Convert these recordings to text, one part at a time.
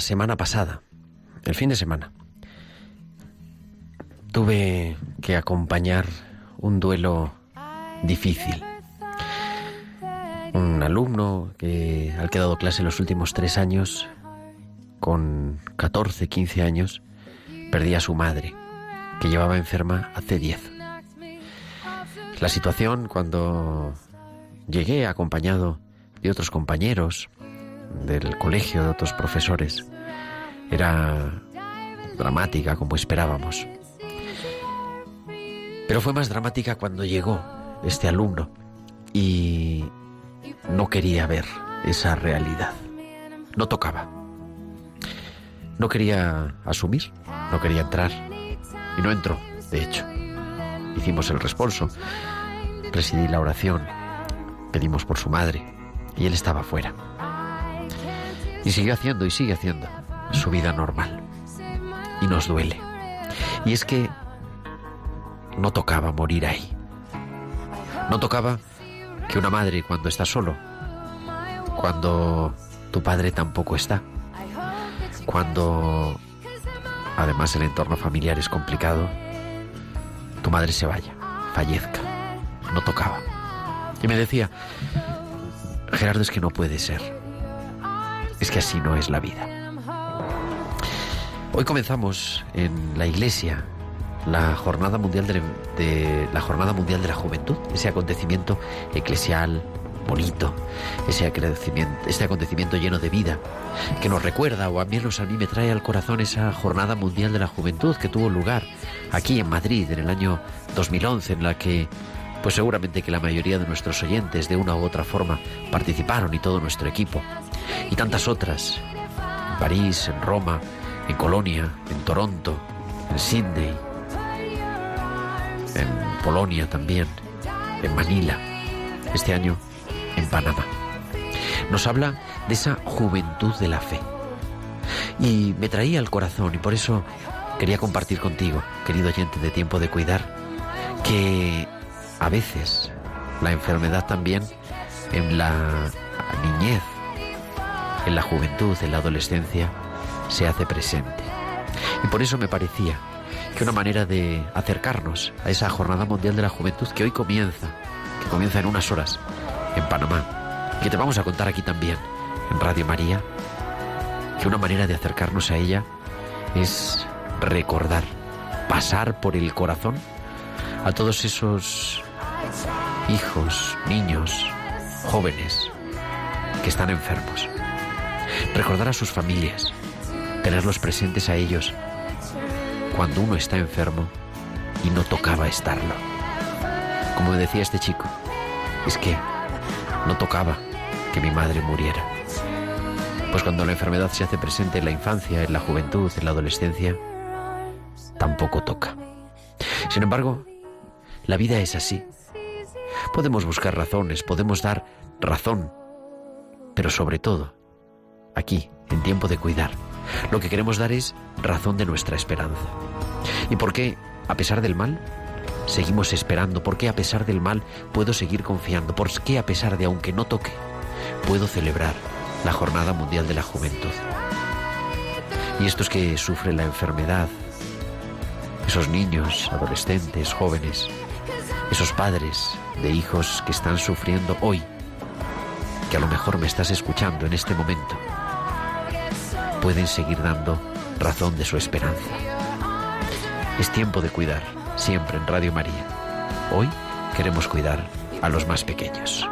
Semana pasada, el fin de semana, tuve que acompañar un duelo difícil. Un alumno que ha quedado clase los últimos tres años, con 14, 15 años, perdía a su madre, que llevaba enferma hace 10. La situación cuando llegué acompañado de otros compañeros del colegio, de otros profesores, era dramática como esperábamos. Pero fue más dramática cuando llegó este alumno y no quería ver esa realidad. No tocaba. No quería asumir, no quería entrar. Y no entró, de hecho. Hicimos el responso, presidí la oración, pedimos por su madre y él estaba fuera. Y siguió haciendo y sigue haciendo su vida normal. Y nos duele. Y es que no tocaba morir ahí. No tocaba que una madre cuando está solo, cuando tu padre tampoco está, cuando además el entorno familiar es complicado, tu madre se vaya, fallezca. No tocaba. Y me decía, Gerardo, es que no puede ser. Es que así no es la vida. Hoy comenzamos en la iglesia la jornada mundial de, de, la jornada mundial de la juventud, ese acontecimiento eclesial bonito, ese acontecimiento, este acontecimiento lleno de vida que nos recuerda o a mí, a mí me trae al corazón esa jornada mundial de la juventud que tuvo lugar aquí en Madrid en el año 2011 en la que pues seguramente que la mayoría de nuestros oyentes de una u otra forma participaron y todo nuestro equipo y tantas otras en París, en Roma, en Colonia, en Toronto, en Sydney, en Polonia también, en Manila, este año en Panamá. Nos habla de esa juventud de la fe. Y me traía al corazón y por eso quería compartir contigo, querido oyente de tiempo de cuidar, que a veces la enfermedad también en la niñez, en la juventud, en la adolescencia, se hace presente. Y por eso me parecía que una manera de acercarnos a esa Jornada Mundial de la Juventud que hoy comienza, que comienza en unas horas en Panamá, que te vamos a contar aquí también en Radio María, que una manera de acercarnos a ella es recordar, pasar por el corazón a todos esos hijos, niños, jóvenes que están enfermos. Recordar a sus familias, tenerlos presentes a ellos cuando uno está enfermo y no tocaba estarlo. Como decía este chico, es que no tocaba que mi madre muriera. Pues cuando la enfermedad se hace presente en la infancia, en la juventud, en la adolescencia, tampoco toca. Sin embargo, la vida es así. Podemos buscar razones, podemos dar razón, pero sobre todo, aquí, en tiempo de cuidar, lo que queremos dar es razón de nuestra esperanza. ¿Y por qué, a pesar del mal, seguimos esperando? ¿Por qué, a pesar del mal, puedo seguir confiando? ¿Por qué, a pesar de aunque no toque, puedo celebrar la Jornada Mundial de la Juventud? Y estos que sufren la enfermedad esos niños, adolescentes, jóvenes, esos padres de hijos que están sufriendo hoy, que a lo mejor me estás escuchando en este momento, pueden seguir dando razón de su esperanza. Es tiempo de cuidar, siempre en Radio María. Hoy queremos cuidar a los más pequeños.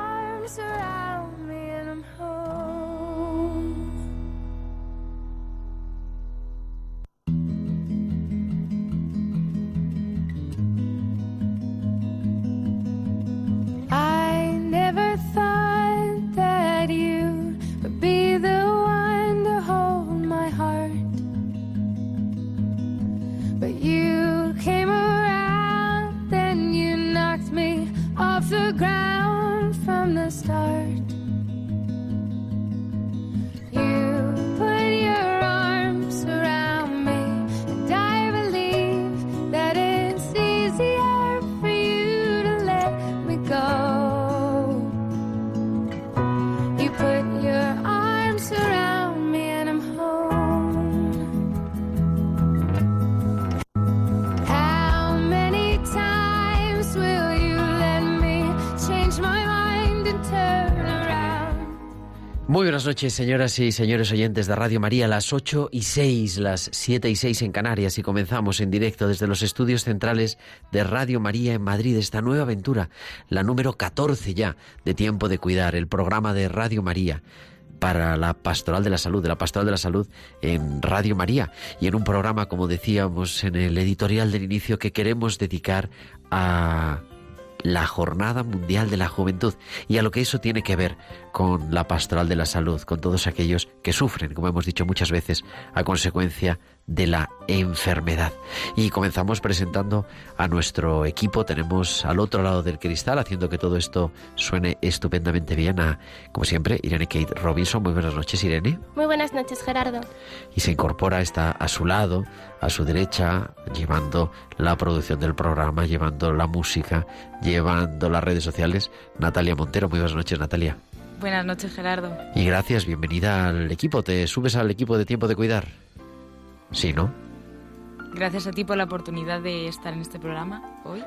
Noches, señoras y señores oyentes de Radio María, las 8 y 6, las 7 y 6 en Canarias y comenzamos en directo desde los estudios centrales de Radio María en Madrid esta nueva aventura, la número 14 ya de Tiempo de Cuidar, el programa de Radio María para la Pastoral de la Salud, de la Pastoral de la Salud en Radio María y en un programa, como decíamos en el editorial del inicio, que queremos dedicar a la Jornada Mundial de la Juventud. Y a lo que eso tiene que ver con la pastoral de la salud, con todos aquellos que sufren, como hemos dicho muchas veces, a consecuencia de la enfermedad. Y comenzamos presentando a nuestro equipo. Tenemos al otro lado del cristal, haciendo que todo esto suene estupendamente bien, a, como siempre, Irene Kate Robinson. Muy buenas noches, Irene. Muy buenas noches, Gerardo. Y se incorpora, está a su lado, a su derecha, llevando la producción del programa, llevando la música, llevando las redes sociales, Natalia Montero. Muy buenas noches, Natalia. Buenas noches, Gerardo. Y gracias, bienvenida al equipo. ¿Te subes al equipo de tiempo de cuidar? Sí, ¿no? Gracias a ti por la oportunidad de estar en este programa hoy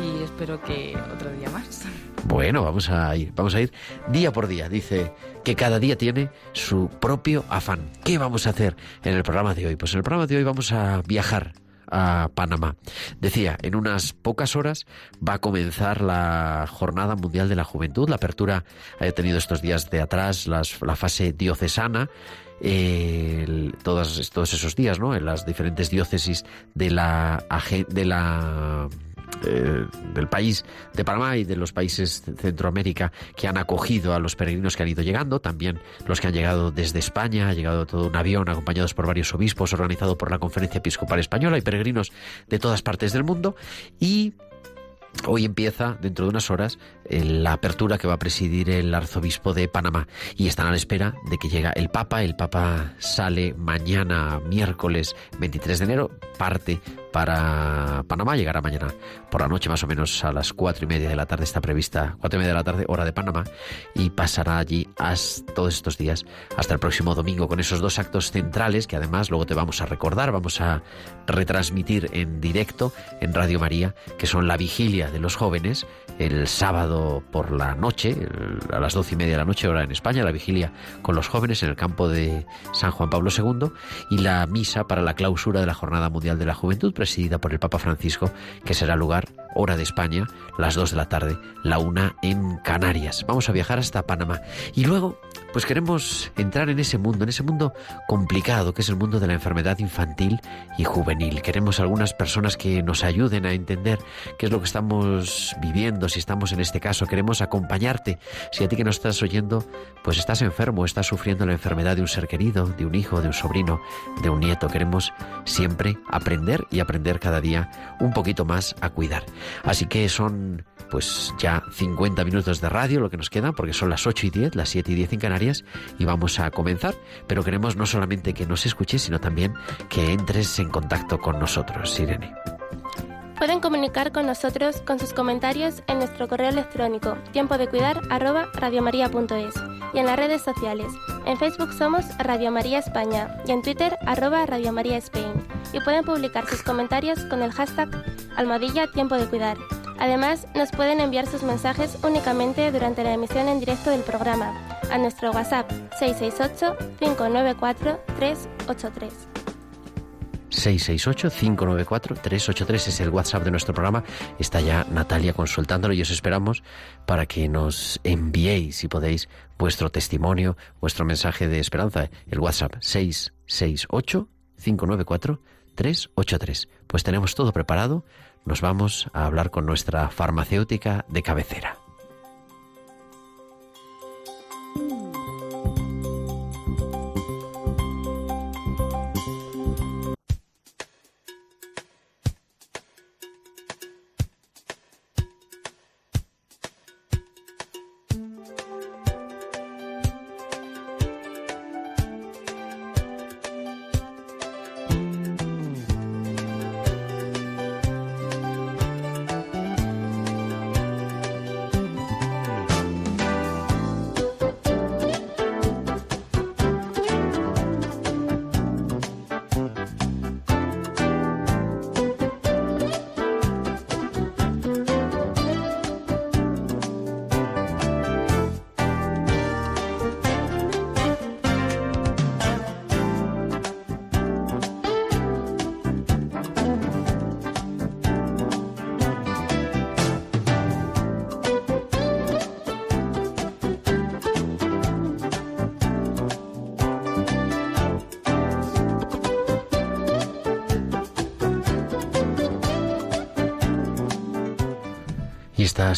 y espero que otro día más. Bueno, vamos a ir, vamos a ir día por día. Dice que cada día tiene su propio afán. ¿Qué vamos a hacer en el programa de hoy? Pues en el programa de hoy vamos a viajar a Panamá. Decía, en unas pocas horas va a comenzar la Jornada Mundial de la Juventud. La apertura ha tenido estos días de atrás la fase diocesana. Todos, todos esos días, ¿no? En las diferentes diócesis de la, de la eh, del país de Panamá y de los países de Centroamérica que han acogido a los peregrinos que han ido llegando, también los que han llegado desde España, ha llegado todo un avión acompañados por varios obispos, organizado por la Conferencia Episcopal Española y peregrinos de todas partes del mundo y Hoy empieza, dentro de unas horas, la apertura que va a presidir el arzobispo de Panamá y están a la espera de que llegue el Papa. El Papa sale mañana, miércoles 23 de enero, parte para Panamá. Llegará mañana por la noche, más o menos a las cuatro y media de la tarde. Está prevista cuatro y media de la tarde, hora de Panamá, y pasará allí hasta todos estos días hasta el próximo domingo con esos dos actos centrales que además luego te vamos a recordar, vamos a retransmitir en directo en Radio María, que son la vigilia de los jóvenes el sábado por la noche, a las doce y media de la noche, hora en España, la vigilia con los jóvenes en el campo de San Juan Pablo II y la misa para la clausura de la Jornada Mundial de la Juventud, presidida por el Papa Francisco, que será lugar, hora de España, las dos de la tarde, la una en Canarias. Vamos a viajar hasta Panamá. Y luego, pues queremos entrar en ese mundo, en ese mundo complicado que es el mundo de la enfermedad infantil y juvenil. Queremos algunas personas que nos ayuden a entender qué es lo que estamos viviendo, si estamos en este caso, queremos acompañarte. Si a ti que nos estás oyendo, pues estás enfermo, estás sufriendo la enfermedad de un ser querido, de un hijo, de un sobrino, de un nieto, queremos siempre aprender y aprender cada día un poquito más a cuidar. Así que son pues ya 50 minutos de radio lo que nos queda, porque son las 8 y 10, las 7 y 10 en Canarias, y vamos a comenzar. Pero queremos no solamente que nos escuches, sino también que entres en contacto con nosotros, Irene. Pueden comunicar con nosotros con sus comentarios en nuestro correo electrónico tiempo de cuidar y en las redes sociales. En Facebook somos Radio María España y en Twitter arroba Radio María y pueden publicar sus comentarios con el hashtag almohadilla tiempo de cuidar. Además, nos pueden enviar sus mensajes únicamente durante la emisión en directo del programa a nuestro WhatsApp 668-594-383. 668-594-383 es el WhatsApp de nuestro programa. Está ya Natalia consultándolo y os esperamos para que nos enviéis, si podéis, vuestro testimonio, vuestro mensaje de esperanza. El WhatsApp 668-594-383. Pues tenemos todo preparado. Nos vamos a hablar con nuestra farmacéutica de cabecera.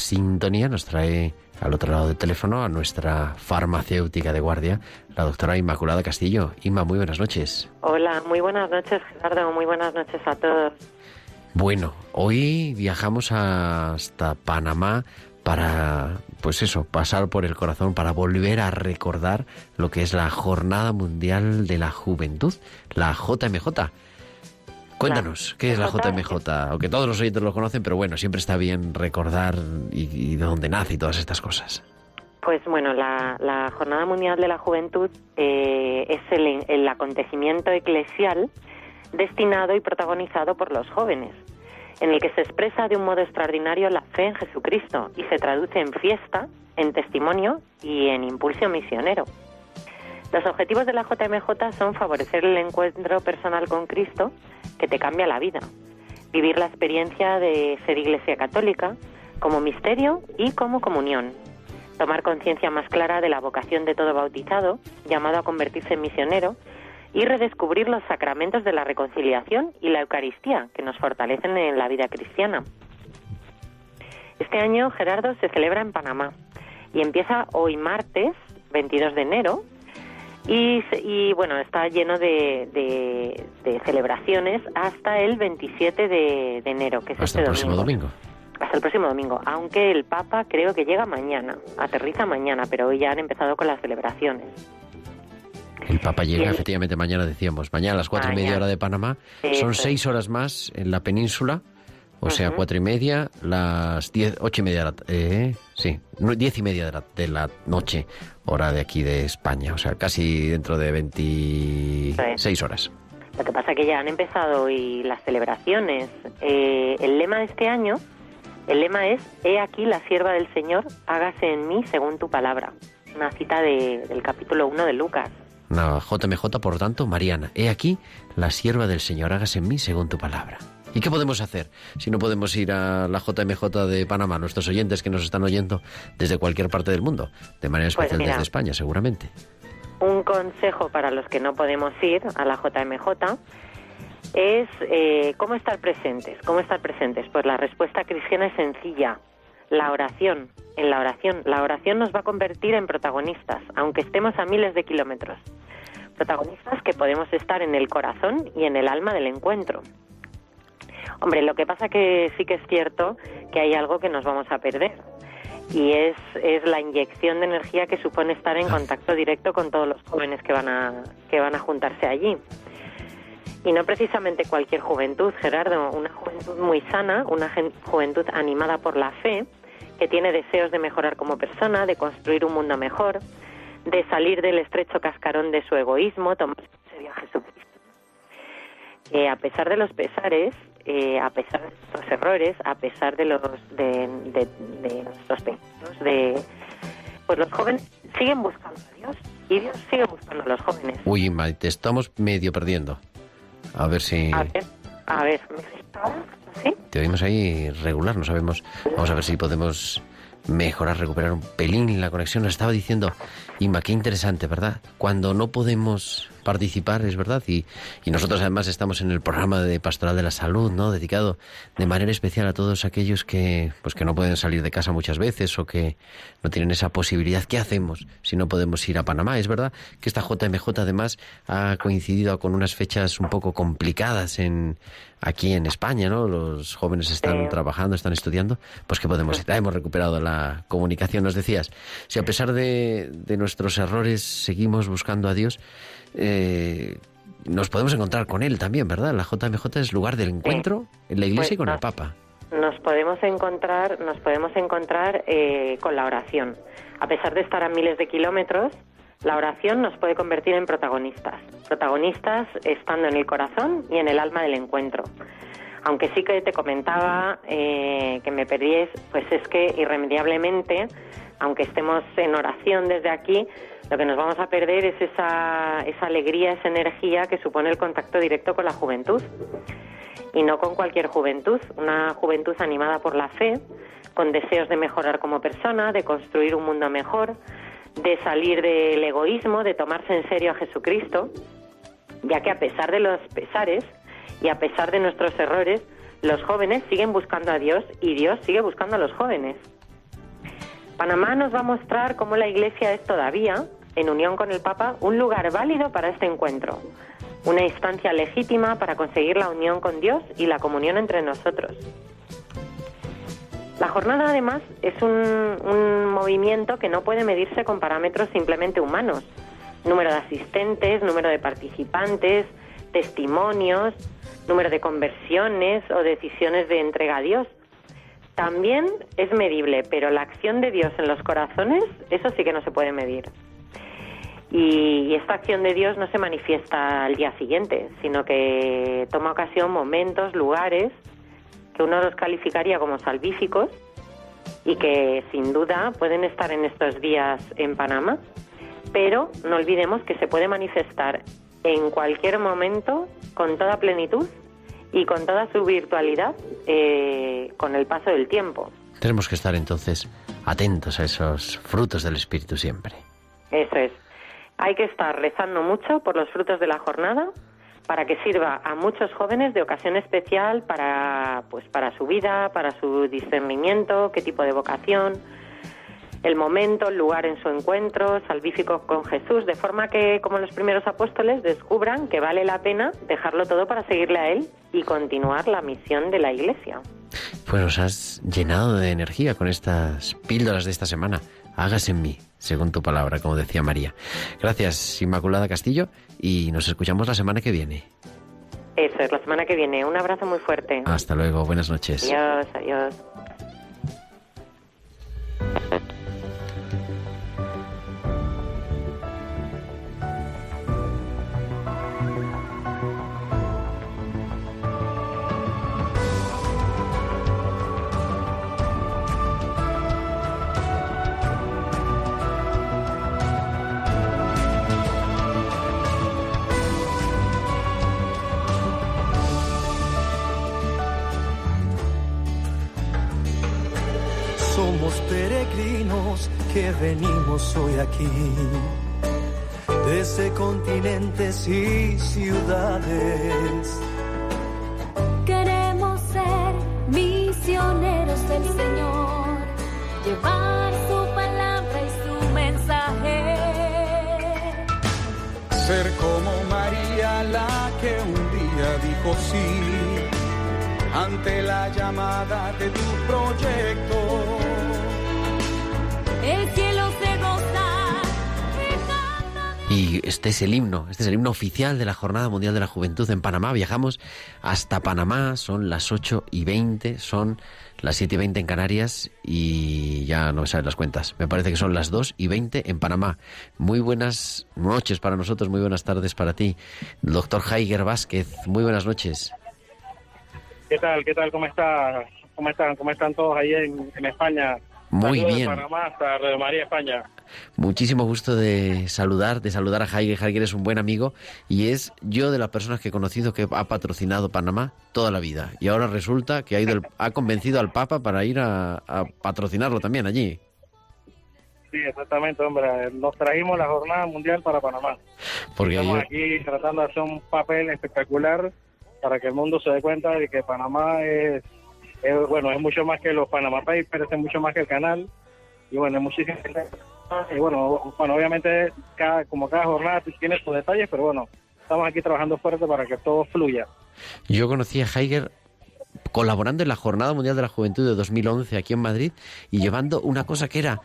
Sintonía nos trae al otro lado del teléfono a nuestra farmacéutica de guardia, la doctora Inmaculada Castillo. Inma, muy buenas noches. Hola, muy buenas noches, Gerardo. Muy buenas noches a todos. Bueno, hoy viajamos hasta Panamá para, pues eso, pasar por el corazón, para volver a recordar lo que es la Jornada Mundial de la Juventud, la JMJ. Cuéntanos, ¿qué es la JMJ? Aunque todos los oyentes lo conocen, pero bueno, siempre está bien recordar y, y de dónde nace y todas estas cosas. Pues bueno, la, la Jornada Mundial de la Juventud eh, es el, el acontecimiento eclesial destinado y protagonizado por los jóvenes, en el que se expresa de un modo extraordinario la fe en Jesucristo y se traduce en fiesta, en testimonio y en impulso misionero. Los objetivos de la JMJ son favorecer el encuentro personal con Cristo, que te cambia la vida, vivir la experiencia de ser Iglesia Católica como misterio y como comunión, tomar conciencia más clara de la vocación de todo bautizado, llamado a convertirse en misionero, y redescubrir los sacramentos de la reconciliación y la Eucaristía, que nos fortalecen en la vida cristiana. Este año, Gerardo, se celebra en Panamá y empieza hoy martes, 22 de enero, y, y, bueno, está lleno de, de- de celebraciones hasta el 27 de, de enero, que es Hasta este el próximo domingo. Hasta el próximo domingo, aunque el Papa creo que llega mañana, aterriza mañana, pero hoy ya han empezado con las celebraciones. El Papa llega Bien. efectivamente mañana, decíamos, mañana a las cuatro y media hora de Panamá. Eso Son es. seis horas más en la península, o sea, Ujú. cuatro y media, las diez, ocho y media eh, sí, diez y media de la, de la noche, hora de aquí de España, o sea, casi dentro de 26 horas. Lo que pasa es que ya han empezado hoy las celebraciones. Eh, el lema de este año, el lema es, He aquí la sierva del Señor, hágase en mí según tu palabra. Una cita de- del capítulo 1 de Lucas. Una JMJ, por lo tanto, Mariana, he aquí la sierva del Señor, hágase en mí según tu palabra. ¿Y qué podemos hacer si no podemos ir a la JMJ de Panamá, nuestros oyentes que nos están oyendo desde cualquier parte del mundo, de manera Pues especial desde España, seguramente? Un consejo para los que no podemos ir a la JMJ es eh, cómo estar presentes. ¿Cómo estar presentes? Pues la respuesta cristiana es sencilla. La oración. En la oración. La oración nos va a convertir en protagonistas, aunque estemos a miles de kilómetros. Protagonistas que podemos estar en el corazón y en el alma del encuentro. Hombre, lo que pasa que sí que es cierto que hay algo que nos vamos a perder y es, es la inyección de energía que supone estar en contacto directo con todos los jóvenes que van a, que van a juntarse allí. Y no precisamente cualquier juventud, Gerardo, una juventud muy sana, una juventud animada por la fe, que tiene deseos de mejorar como persona, de construir un mundo mejor, de salir del estrecho cascarón de su egoísmo, tomar en serio a Jesucristo. que a pesar de los pesares, eh, a pesar de nuestros errores, a pesar de los de, de, de nuestros pecados, de pues los jóvenes siguen buscando a Dios y Dios sigue buscando a los jóvenes. Uy, te estamos medio perdiendo. A ver si A ver, a ver. ¿Sí? te oímos ahí regular, no sabemos. Vamos a ver si podemos mejorar, recuperar un pelín la conexión. Nos estaba diciendo, Inma, qué interesante, ¿verdad? Cuando no podemos participar, es verdad, y, y nosotros además estamos en el programa de Pastoral de la Salud, ¿no? Dedicado de manera especial a todos aquellos que, pues que no pueden salir de casa muchas veces o que no tienen esa posibilidad. ¿Qué hacemos si no podemos ir a Panamá? Es verdad que esta JMJ además ha coincidido con unas fechas un poco complicadas en aquí en España, ¿no? Los jóvenes están trabajando, están estudiando, pues que podemos ir. Ya hemos recuperado la comunicación. Nos decías, si a pesar de, de nuestros errores seguimos buscando a Dios, eh, nos podemos encontrar con Él también, ¿verdad? La JMJ es lugar del encuentro en la Iglesia y Pues con el nos- Papa. Nos podemos encontrar, nos podemos encontrar eh, con la oración. A pesar de estar a miles de kilómetros, la oración nos puede convertir en protagonistas. Protagonistas estando en el corazón y en el alma del encuentro. Aunque sí que te comentaba eh, que me perdíes, pues es que irremediablemente, aunque estemos en oración desde aquí, lo que nos vamos a perder es esa, esa alegría, esa energía que supone el contacto directo con la juventud y no con cualquier juventud, una juventud animada por la fe, con deseos de mejorar como persona, de construir un mundo mejor, de salir del egoísmo, de tomarse en serio a Jesucristo, ya que a pesar de los pesares y a pesar de nuestros errores, los jóvenes siguen buscando a Dios y Dios sigue buscando a los jóvenes. Panamá nos va a mostrar cómo la Iglesia es todavía, en unión con el Papa, un lugar válido para este encuentro, una instancia legítima para conseguir la unión con Dios y la comunión entre nosotros. La jornada, además, es un, movimiento que no puede medirse con parámetros simplemente humanos. Número de asistentes, número de participantes, testimonios, número de conversiones o decisiones de entrega a Dios. También es medible, pero la acción de Dios en los corazones, eso sí que no se puede medir. Y esta acción de Dios no se manifiesta al día siguiente, sino que toma ocasión momentos, lugares que uno los calificaría como salvíficos y que sin duda pueden estar en estos días en Panamá, pero no olvidemos que se puede manifestar en cualquier momento con toda plenitud y con toda su virtualidad eh, con el paso del tiempo. Tenemos que estar entonces atentos a esos frutos del Espíritu siempre. Eso es. Hay que estar rezando mucho por los frutos de la jornada para que sirva a muchos jóvenes de ocasión especial para pues para su vida, para su discernimiento, qué tipo de vocación, el momento, el lugar en su encuentro salvífico con Jesús, de forma que como los primeros apóstoles descubran que vale la pena dejarlo todo para seguirle a él y continuar la misión de la Iglesia. Pues nos has llenado de energía con estas píldoras de esta semana. Hágase en mí, según tu palabra, como decía María. Gracias, Inmaculada Castillo, y nos escuchamos la semana que viene. Eso es, la semana que viene. Un abrazo muy fuerte. Hasta luego, buenas noches. Adiós, adiós. Que venimos hoy aquí, desde continentes y ciudades. Queremos ser misioneros del Señor, llevar su palabra y su mensaje. Ser como María la que un día dijo sí ante la llamada de tu proyecto. Y este es el himno, este es el himno oficial de la Jornada Mundial de la Juventud en Panamá. Viajamos hasta Panamá, son las 8 y 20, son las 7 y 20 en Canarias y ya no me saben las cuentas. Me parece que son las 2 y 20 en Panamá. Muy buenas noches para nosotros, muy buenas tardes para ti. Doctor Jaiger Vázquez, muy buenas noches. ¿Qué tal? ¿Qué tal? ¿Cómo está? ¿Cómo están? ¿Cómo están todos ahí en, en España? Muy Saludos de bien. Panamá hasta Radio María España. Muchísimo gusto de saludar, de saludar a Jaiger. Jaiger es un buen amigo y es yo de las personas que he conocido que ha patrocinado Panamá toda la vida. Y ahora resulta que ha, ido el- ha convencido al Papa para ir a, a patrocinarlo también allí. Sí, exactamente, hombre. Nos trajimos la Jornada Mundial para Panamá. Porque Estamos yo- aquí tratando de hacer un papel espectacular para que el mundo se dé cuenta de que Panamá es, bueno, es mucho más que los Panama Papers, es mucho más que el canal. Y bueno, es muchísimo. Y bueno, bueno, obviamente, cada, como cada jornada tiene sus detalles, pero bueno, estamos aquí trabajando fuerte para que todo fluya. yo conocí a Jaiger colaborando en la Jornada Mundial de la Juventud de 2011 aquí en Madrid y llevando una cosa que era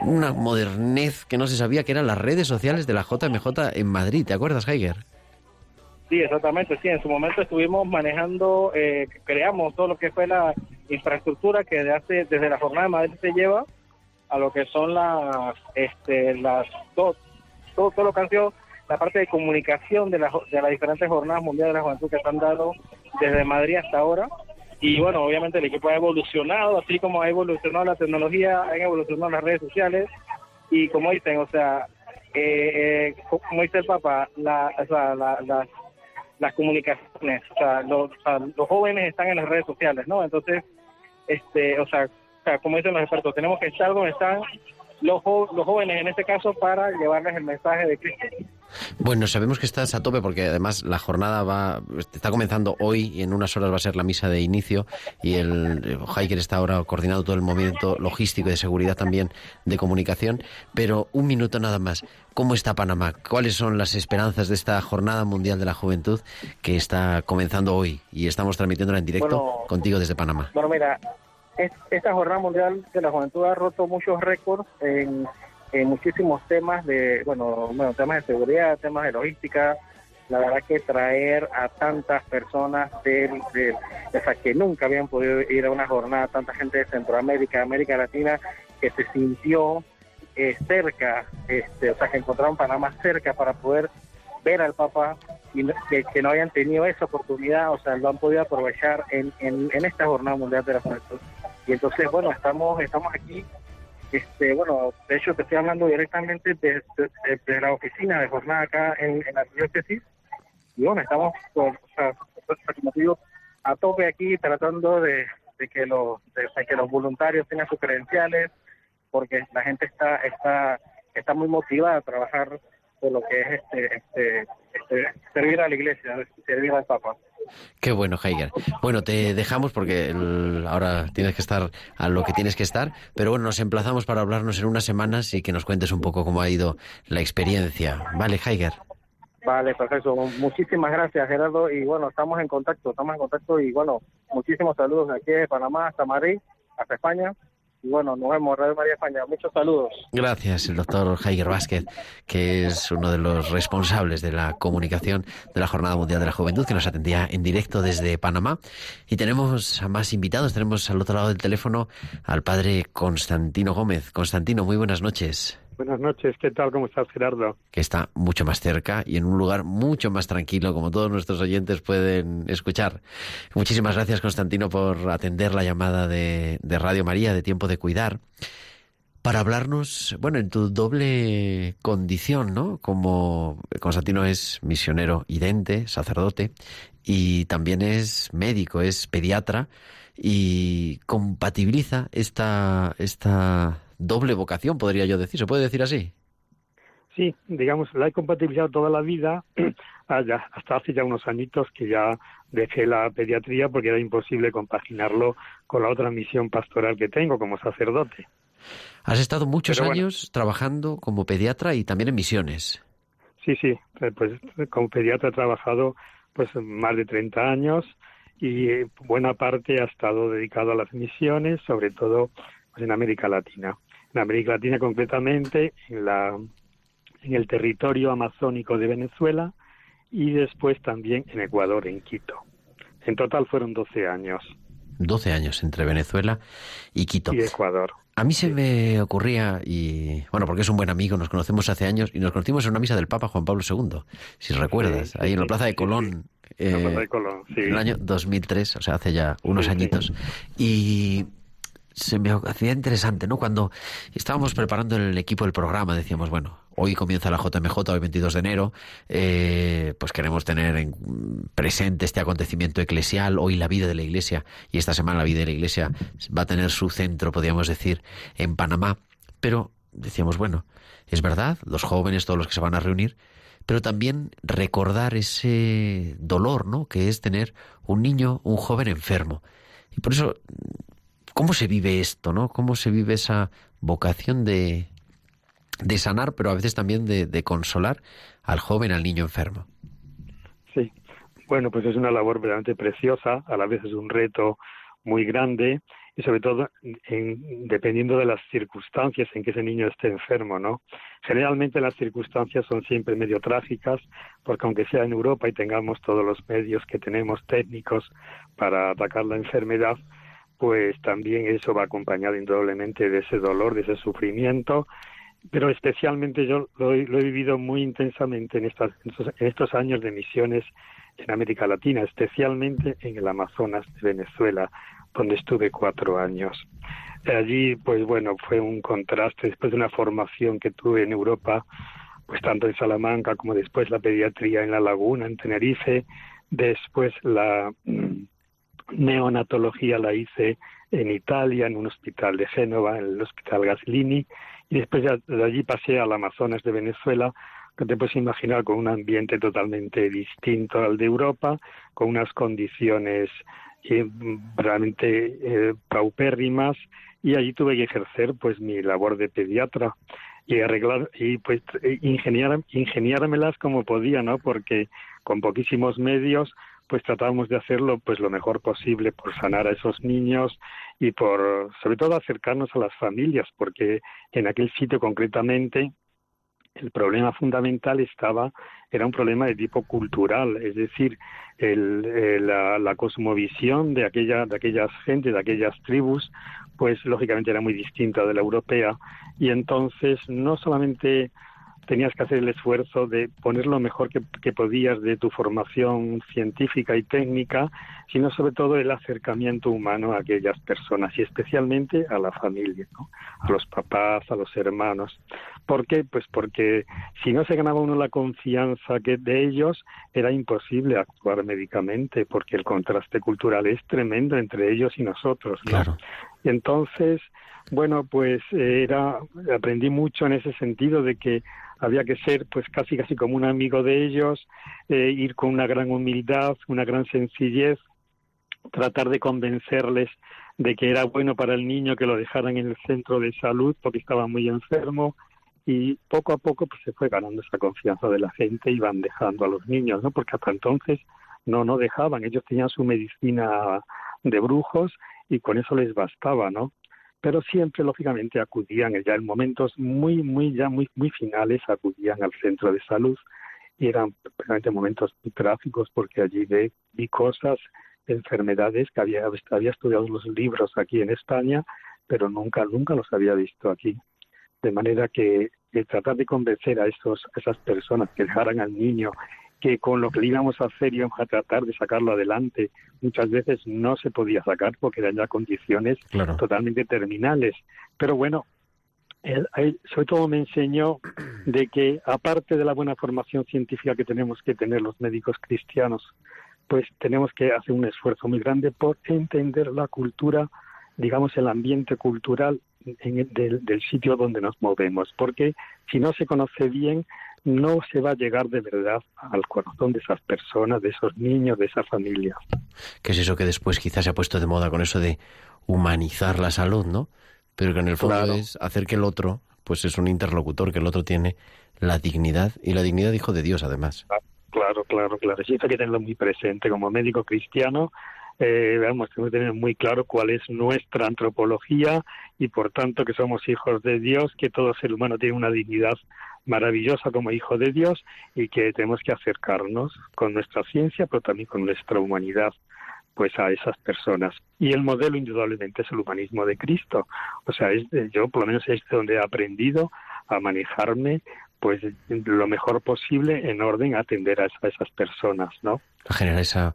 una modernez que no se sabía que eran las redes sociales de la JMJ en Madrid. ¿Te acuerdas, Jaiger? Sí, exactamente, sí. En su momento estuvimos manejando, eh, creamos todo lo que fue la infraestructura que de hace, desde la jornada de Madrid se lleva a lo que son las, este, las, todo, todo, todo lo que han sido la parte de comunicación de, las de las diferentes jornadas mundiales de la juventud que se han dado desde Madrid hasta ahora. Y bueno, obviamente el equipo ha evolucionado, así como ha evolucionado la tecnología, han evolucionado las redes sociales. Y como dicen, o sea, eh, eh, como dice el Papa, la, o sea, la- las las comunicaciones, o sea, los, los jóvenes están en las redes sociales, ¿no? Entonces, este, o sea, o sea, como dicen los expertos, tenemos que estar donde están los, jóvenes en este caso para llevarles el mensaje de Cristo. Bueno, sabemos que estás a tope porque además la jornada va está comenzando hoy y en unas horas va a ser la misa de inicio y el Hiker está ahora coordinando todo el movimiento logístico y de seguridad también de comunicación, pero un minuto nada más. ¿Cómo está Panamá? ¿Cuáles son las esperanzas de esta Jornada Mundial de la Juventud que está comenzando hoy y estamos transmitiéndola en directo Bueno, contigo desde Panamá? Bueno, mira, esta jornada mundial de la juventud ha roto muchos récords en, muchísimos temas de, bueno, bueno, temas de seguridad, temas de logística. La verdad que traer a tantas personas del, del- o sea, que nunca habían podido ir a una jornada, tanta gente de Centroamérica, América Latina, que se sintió eh, cerca, este, o sea, que encontraron Panamá cerca para poder ver al Papa y que, que no hayan tenido esa oportunidad, o sea, lo han podido aprovechar en, en, en esta jornada mundial de la juventud. Y entonces, bueno, estamos estamos aquí, este, bueno, de hecho te estoy hablando directamente desde de, de la oficina de jornada acá en, en la diócesis, y bueno, estamos, o sea, como digo, a tope aquí tratando de, de que los de, de que los voluntarios tengan sus credenciales, porque la gente está está está muy motivada a trabajar por lo que es este, este servir a la iglesia, servir al Papa. Qué bueno, Heiger. Bueno, te dejamos porque el- ahora tienes que estar a lo que tienes que estar, pero bueno, nos emplazamos para hablarnos en unas semanas y que nos cuentes un poco cómo ha ido la experiencia. Vale, Heiger. Vale, perfecto. Muchísimas gracias, Gerardo. Y bueno, estamos en contacto, estamos en contacto. Y bueno, muchísimos saludos de aquí de Panamá hasta Madrid, hasta España. Bueno, nos vemos, Radio María España. Muchos saludos. Gracias, el doctor Heiger Vázquez, que es uno de los responsables de la comunicación de la Jornada Mundial de la Juventud, que nos atendía en directo desde Panamá. Y tenemos a más invitados. Tenemos al otro lado del teléfono al padre Constantino Gómez. Constantino, muy buenas noches. Buenas noches, ¿qué tal? ¿Cómo estás, Gerardo? que está mucho más cerca y en un lugar mucho más tranquilo, como todos nuestros oyentes pueden escuchar. Muchísimas gracias, Constantino, por atender la llamada de, Radio María de Tiempo de Cuidar para hablarnos, bueno, en tu doble condición, ¿no? Como Constantino es misionero idente, sacerdote, y también es médico, es pediatra, y compatibiliza esta, esta doble vocación, podría yo decir. ¿Se puede decir así? Sí, digamos, la he compatibilizado toda la vida, ah, hasta hace ya unos añitos que ya dejé la pediatría porque era imposible compaginarlo con la otra misión pastoral que tengo como sacerdote. Has estado muchos Pero bueno. años trabajando como pediatra y también en misiones. Sí, sí, eh, pues como pediatra he trabajado pues más de 30 años y buena parte ha estado dedicado a las misiones, sobre todo pues, en América Latina. En América Latina concretamente, en la en el territorio amazónico de Venezuela y después también en Ecuador, en Quito. En total fueron 12 años. 12 años entre Venezuela y Quito. Y Ecuador. A mí se me ocurría, y bueno, porque es un buen amigo, nos conocemos hace años y nos conocimos en una misa del Papa Juan Pablo II, si recuerdas, ahí en la Plaza de Colón. en la Plaza eh, de Colón, sí. En el año 2003, o sea, hace ya unos Sí, sí. añitos. Y se me hacía interesante, ¿no? Cuando estábamos preparando el equipo del programa, decíamos, bueno, hoy comienza la JMJ, hoy 22 de enero, eh, pues queremos tener en- presente este acontecimiento eclesial, hoy la vida de la Iglesia, y esta semana la vida de la Iglesia va a tener su centro, podríamos decir, en Panamá. Pero decíamos, bueno, es verdad, los jóvenes, todos los que se van a reunir, pero también recordar ese dolor, ¿no? Que es tener un niño, un joven enfermo. Y por eso, ¿cómo se vive esto, no? ¿Cómo se vive esa vocación de, de sanar, pero a veces también de, de consolar al joven, al niño enfermo? Sí. Bueno, pues es una labor verdaderamente preciosa, a la vez es un reto muy grande y sobre todo en- dependiendo de las circunstancias en que ese niño esté enfermo, ¿no? Generalmente las circunstancias son siempre medio trágicas, porque aunque sea en Europa y tengamos todos los medios que tenemos técnicos para atacar la enfermedad, pues también eso va acompañado indudablemente de ese dolor, de ese sufrimiento, pero especialmente yo lo, he- vivido muy intensamente en, estas, en estos, años de misiones en América Latina, especialmente en el Amazonas de Venezuela, donde estuve cuatro años. Allí, pues bueno, fue un contraste después de una formación que tuve en Europa, pues tanto en Salamanca como después la pediatría en La Laguna, en Tenerife, después la neonatología la hice en Italia, en un hospital de Génova, en el Hospital Gaslini, y después de allí pasé al Amazonas de Venezuela, que te puedes imaginar con un ambiente totalmente distinto al de Europa, con unas condiciones eh, realmente eh, paupérrimas, y allí tuve que ejercer pues mi labor de pediatra y arreglar y pues ingeniar, ingeniármelas como podía, ¿no? Porque con poquísimos medios pues tratábamos de hacerlo pues lo mejor posible por sanar a esos niños y por sobre todo acercarnos a las familias porque en aquel sitio concretamente el problema fundamental estaba era un problema de tipo cultural es decir el, eh, la, la cosmovisión de aquella de aquellas gentes de aquellas tribus pues lógicamente era muy distinta de la europea. Y entonces no solamente tenías que hacer el esfuerzo de poner lo mejor que, que, podías de tu formación científica y técnica, sino sobre todo el acercamiento humano a aquellas personas y especialmente a la familia, ¿no? a los papás, a los hermanos. ¿Por qué? Pues porque si no se ganaba uno la confianza que de ellos, era imposible actuar médicamente, porque el contraste cultural es tremendo entre ellos y nosotros. ¿no? Claro. Y entonces, bueno, pues era aprendí mucho en ese sentido de que había que ser pues casi casi como un amigo de ellos, eh, ir con una gran humildad, una gran sencillez, tratar de convencerles de que era bueno para el niño que lo dejaran en el centro de salud porque estaba muy enfermo y poco a poco pues se fue ganando esa confianza de la gente y van dejando a los niños, ¿no? Porque hasta entonces no no dejaban, ellos tenían su medicina de brujos y con eso les bastaba, ¿no? Pero siempre lógicamente acudían ya en momentos muy muy ya muy muy finales acudían al centro de salud. Y eran realmente momentos muy trágicos porque allí vi, vi cosas enfermedades que había había estudiado los libros aquí en España pero nunca nunca los había visto aquí. De manera que, que tratar de convencer a esos a esas personas que dejaran al niño que con lo que le íbamos a hacer íbamos a tratar de sacarlo adelante. Muchas veces no se podía sacar porque eran ya condiciones claro. totalmente terminales. Pero bueno, él, él, sobre todo me enseñó de que aparte de la buena formación científica que tenemos que tener los médicos cristianos, pues tenemos que hacer un esfuerzo muy grande por entender la cultura, digamos el ambiente cultural en el, del, del sitio donde nos movemos, porque si no se conoce bien, no se va a llegar de verdad al corazón de esas personas, de esos niños, de esas familias. ¿Qué es eso que después quizás se ha puesto de moda con eso de humanizar la salud, ¿no? Pero que en el fondo Claro. es hacer que el otro, pues es un interlocutor, que el otro tiene la dignidad y la dignidad hijo de Dios además. Claro, claro, claro. Sí, hay que tenerlo muy presente como médico cristiano. Eh, vamos, tenemos que tener muy claro cuál es nuestra antropología y por tanto que somos hijos de Dios, que todo ser humano tiene una dignidad maravillosa como hijo de Dios y que tenemos que acercarnos con nuestra ciencia, pero también con nuestra humanidad pues a esas personas. Y el modelo indudablemente es el humanismo de Cristo. O sea, es, yo por lo menos es donde he aprendido a manejarme pues lo mejor posible en orden a atender a, esas personas, ¿no? Generar esa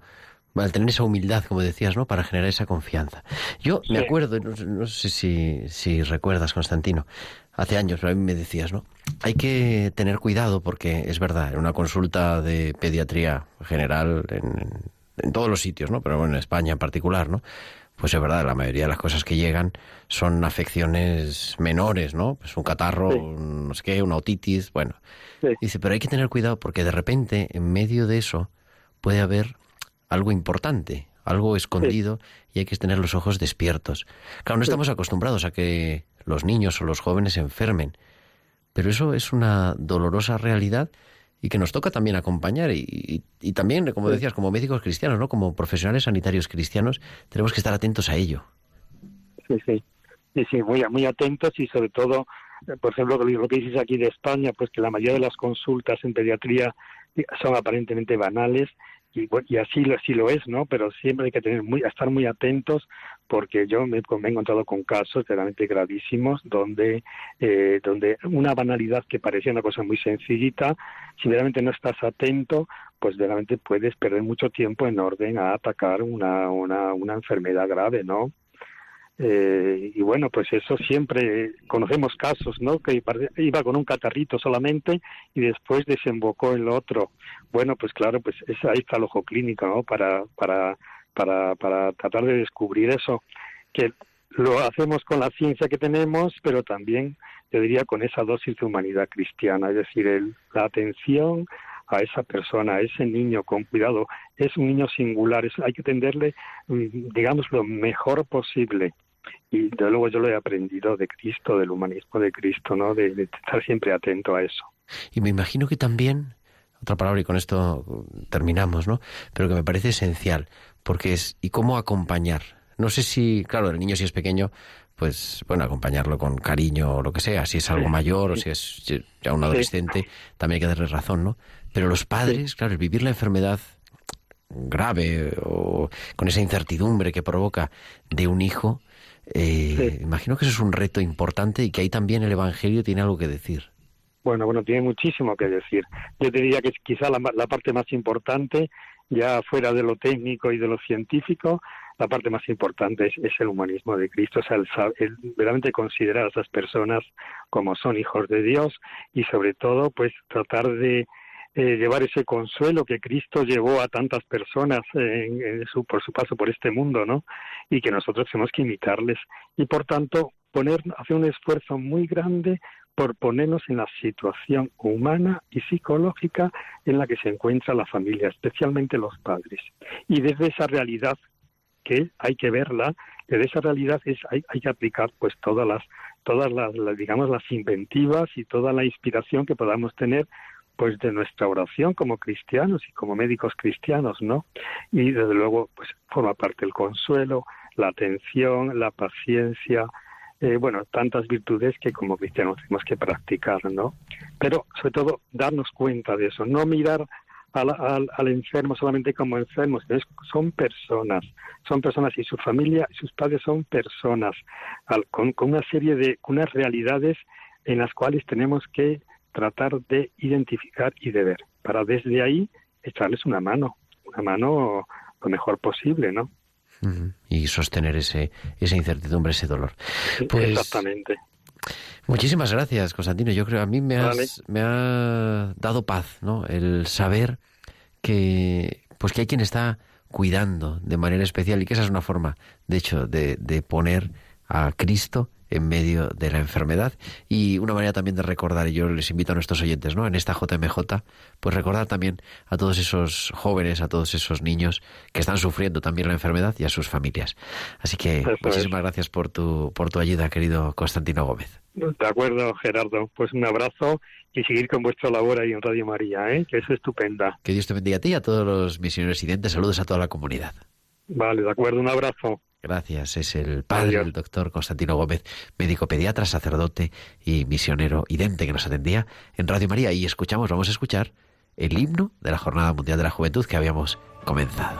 al tener esa humildad, como decías, ¿no? Para generar esa confianza. Yo me acuerdo, no, sé si, si, recuerdas, Constantino, hace años, pero a mí me decías, ¿no? Hay que tener cuidado porque es verdad, en una consulta de pediatría general, en, en todos los sitios, ¿no? Pero bueno, en España en particular, ¿no? Pues es verdad, la mayoría de las cosas que llegan son afecciones menores, ¿no? Pues un catarro, no sé qué, una otitis, bueno. Dice, pero hay que tener cuidado porque de repente, en medio de eso, puede haber algo importante, algo escondido y hay que tener los ojos despiertos. Claro, no estamos acostumbrados a que los niños o los jóvenes se enfermen, pero eso es una dolorosa realidad y que nos toca también acompañar y, y, también, como decías, como médicos cristianos, ¿no? Como profesionales sanitarios cristianos, tenemos que estar atentos a ello. Sí, sí, sí, sí muy, muy atentos y sobre todo, eh, por ejemplo, lo que dices aquí de España, pues que la mayoría de las consultas en pediatría son aparentemente banales y, y así, así lo es, ¿no? Pero siempre hay que tener muy, estar muy atentos porque yo me, he encontrado con casos realmente gravísimos donde, eh, donde una banalidad que parecía una cosa muy sencillita, si realmente no estás atento, pues realmente puedes perder mucho tiempo en orden a atacar una, una, una enfermedad grave, ¿no? Eh, y bueno, pues eso siempre conocemos casos, ¿no? Que iba con un catarrito solamente y después desembocó en lo otro. Bueno, pues claro, pues ahí está el ojo clínico, ¿no? Para, para, para, para tratar de descubrir eso. Que lo hacemos con la ciencia que tenemos, pero también, yo diría, con esa dosis de humanidad cristiana, es decir, el, la atención a esa persona, a ese niño con cuidado. Es un niño singular, hay que atenderle, mm, digamos, lo mejor posible y de luego yo lo he aprendido de Cristo, del humanismo de Cristo, ¿no? De, estar siempre atento a eso. Y me imagino que también, otra palabra y con esto terminamos, ¿no? Pero que me parece esencial, porque es, ¿y cómo acompañar? No sé si, claro, el niño si es pequeño, pues bueno, acompañarlo con cariño o lo que sea, si es algo mayor o si es ya un adolescente, también hay que darle razón, ¿no? Pero los padres, claro, el vivir la enfermedad grave o con esa incertidumbre que provoca de un hijo, eh, Imagino que eso es un reto importante y que ahí también el Evangelio tiene algo que decir. Bueno, bueno, tiene muchísimo que decir. Yo te diría que quizá la, parte más importante, ya fuera de lo técnico y de lo científico, la parte más importante es, el humanismo de Cristo, o sea, el, el, realmente considerar a esas personas como son hijos de Dios y sobre todo, pues tratar de eh, llevar ese consuelo que Cristo llevó a tantas personas en, su, por su paso por este mundo, ¿no? Y que nosotros tenemos que imitarles. Y por tanto, poner, hacer un esfuerzo muy grande por ponernos en la situación humana y psicológica en la que se encuentra la familia, especialmente los padres. Y desde esa realidad que hay que verla, desde esa realidad es, hay, hay que aplicar pues todas las todas las, digamos las inventivas y toda la inspiración que podamos tener pues de nuestra oración como cristianos y como médicos cristianos, ¿no? Y desde luego, pues forma parte el consuelo, la atención, la paciencia, eh, bueno, tantas virtudes que como cristianos tenemos que practicar, ¿no? Pero sobre todo darnos cuenta de eso, no mirar al, al, enfermo solamente como enfermo, son personas, son personas y su familia sus padres son personas, con, con una serie de, unas realidades en las cuales tenemos que tratar de identificar y de ver, para desde ahí echarles una mano, una mano lo mejor posible, ¿no? Y sostener ese, esa incertidumbre, ese dolor. Pues, Exactamente. Muchísimas gracias, Constantino. Yo creo a mí me, me ha dado paz, ¿no? El saber que, pues que hay quien está cuidando de manera especial y que esa es una forma, de hecho, de, de poner a Cristo en medio de la enfermedad. Y una manera también de recordar, y yo les invito a nuestros oyentes, ¿no? En esta JMJ, pues recordar también a todos esos jóvenes, a todos esos niños que están sufriendo también la enfermedad y a sus familias. Así que muchísimas gracias por tu, por tu ayuda, querido Constantino Gómez. De acuerdo, Gerardo. Pues un abrazo y seguir con vuestra labor ahí en Radio María, ¿eh? que es estupenda. Que Dios te bendiga a ti y a todos los misioneros residentes. Saludos a toda la comunidad. Vale, de acuerdo, un abrazo. Gracias. Es el padre, el doctor Constantino Gómez, médico pediatra, sacerdote y misionero idente que nos atendía en Radio María. Y escuchamos, vamos a escuchar el himno de la Jornada Mundial de la Juventud que habíamos comenzado.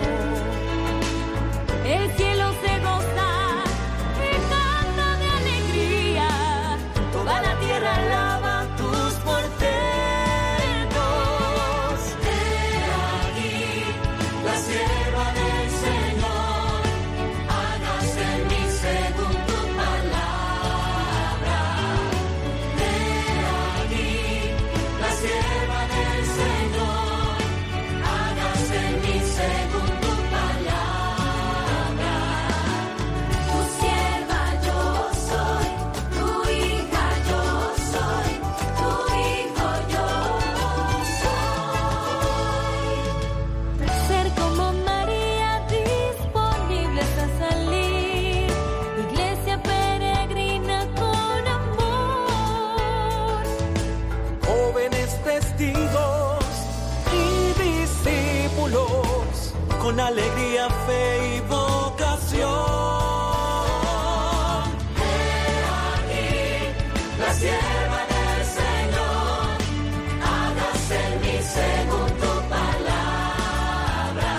El cielo se con alegría, fe y vocación. La sierva del Señor, hágase palabra.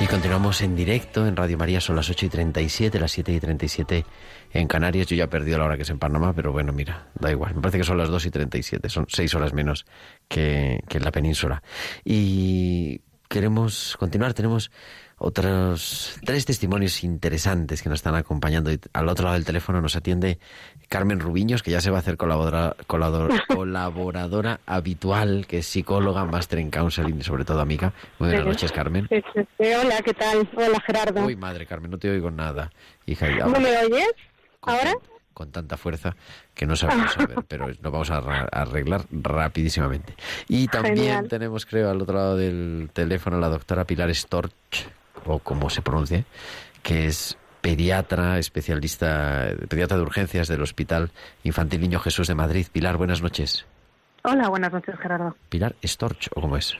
Y continuamos en directo en Radio María, son las 8 y 37, las 7 y 37 en Canarias. Yo ya he perdido la hora que es en Panamá, pero bueno, mira, da igual. Me parece que son las 2 y 37, son 6 horas menos que, que en la península. Y queremos continuar, tenemos otros tres testimonios interesantes que nos están acompañando. Y al otro lado del teléfono nos atiende Carmen Rubiños, que ya se va a hacer colabora- colador- colaboradora habitual, que es psicóloga, máster en counseling y sobre todo amiga. Muy buenas noches, Carmen. Hola, ¿qué tal? Hola, Gerardo. Uy, madre Carmen, no te oigo nada, hija. ¿No me oyes? ¿Ahora? Con tanta fuerza que no sabemos saber, pero lo vamos a arreglar rapidísimamente. Y también Genial. tenemos, creo, al otro lado del teléfono a la doctora Pilar Storch, o como se pronuncie, que es pediatra, especialista, pediatra de urgencias del Hospital Infantil Niño Jesús de Madrid. Pilar, buenas noches. Hola, buenas noches, Gerardo. Pilar Storch, ¿o cómo es?